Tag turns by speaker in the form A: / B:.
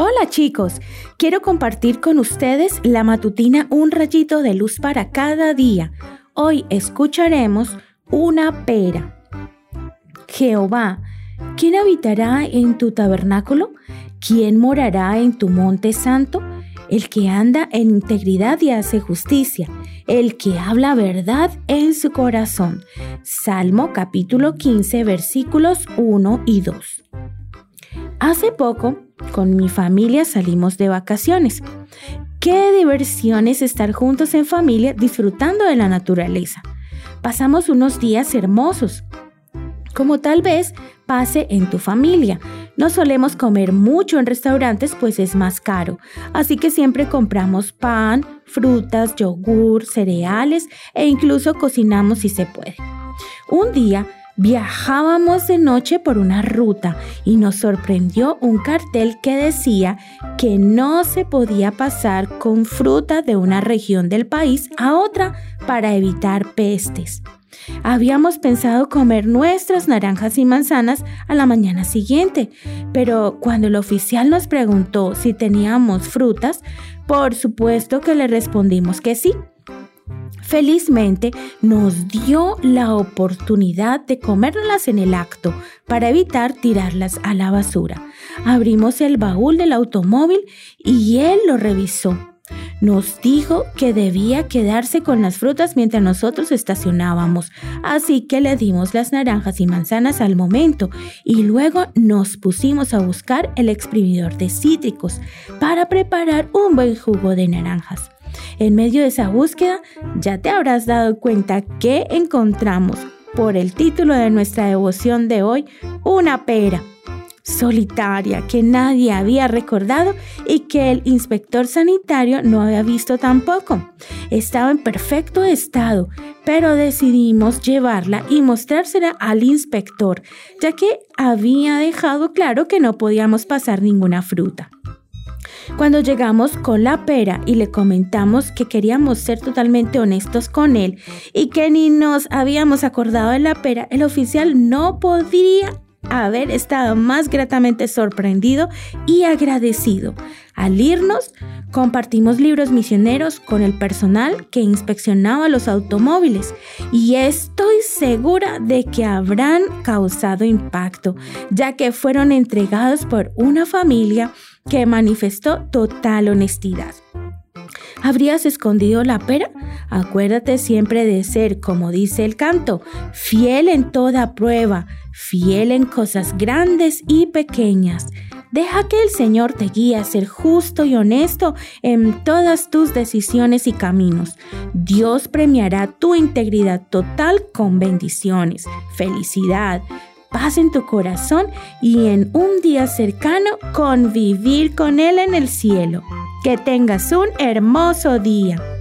A: Hola chicos, quiero compartir con ustedes la matutina Un rayito de luz para cada día. Hoy escucharemos una pera. Jehová, ¿quién habitará en tu tabernáculo? ¿Quién morará en tu monte santo? El que anda en integridad y hace justicia, el que habla verdad en su corazón. Salmo capítulo 15 versículos 1 y 2. Hace poco, con mi familia salimos de vacaciones. Qué diversión es estar juntos en familia disfrutando de la naturaleza. Pasamos unos días hermosos, como tal vez pase en tu familia. No solemos comer mucho en restaurantes pues es más caro, así que siempre compramos pan, frutas, yogur, cereales e incluso cocinamos si se puede. Un día Viajábamos de noche por una ruta y nos sorprendió un cartel que decía que no se podía pasar con fruta de una región del país a otra para evitar pestes. Habíamos pensado comer nuestras naranjas y manzanas a la mañana siguiente, pero cuando el oficial nos preguntó si teníamos frutas, por supuesto que le respondimos que sí. Felizmente nos dio la oportunidad de comerlas en el acto para evitar tirarlas a la basura. Abrimos el baúl del automóvil y él lo revisó. Nos dijo que debía quedarse con las frutas mientras nosotros estacionábamos, así que le dimos las naranjas y manzanas al momento y luego nos pusimos a buscar el exprimidor de cítricos para preparar un buen jugo de naranjas. En medio de esa búsqueda, ya te habrás dado cuenta que encontramos, por el título de nuestra devoción de hoy, una pera solitaria que nadie había recordado y que el inspector sanitario no había visto tampoco. Estaba en perfecto estado, pero decidimos llevarla y mostrársela al inspector, ya que había dejado claro que no podíamos pasar ninguna fruta. Cuando llegamos con la pera y le comentamos que queríamos ser totalmente honestos con él y que ni nos habíamos acordado de la pera, el oficial no podría haber estado más gratamente sorprendido y agradecido. Al irnos, compartimos libros misioneros con el personal que inspeccionaba los automóviles y estoy segura de que habrán causado impacto, ya que fueron entregados por una familia que manifestó total honestidad. ¿Habrías escondido la pera? Acuérdate siempre de ser, como dice el canto, fiel en toda prueba, fiel en cosas grandes y pequeñas. Deja que el Señor te guíe a ser justo y honesto en todas tus decisiones y caminos. Dios premiará tu integridad total con bendiciones, felicidad, paz en tu corazón y en un día cercano convivir con Él en el cielo. Que tengas un hermoso día.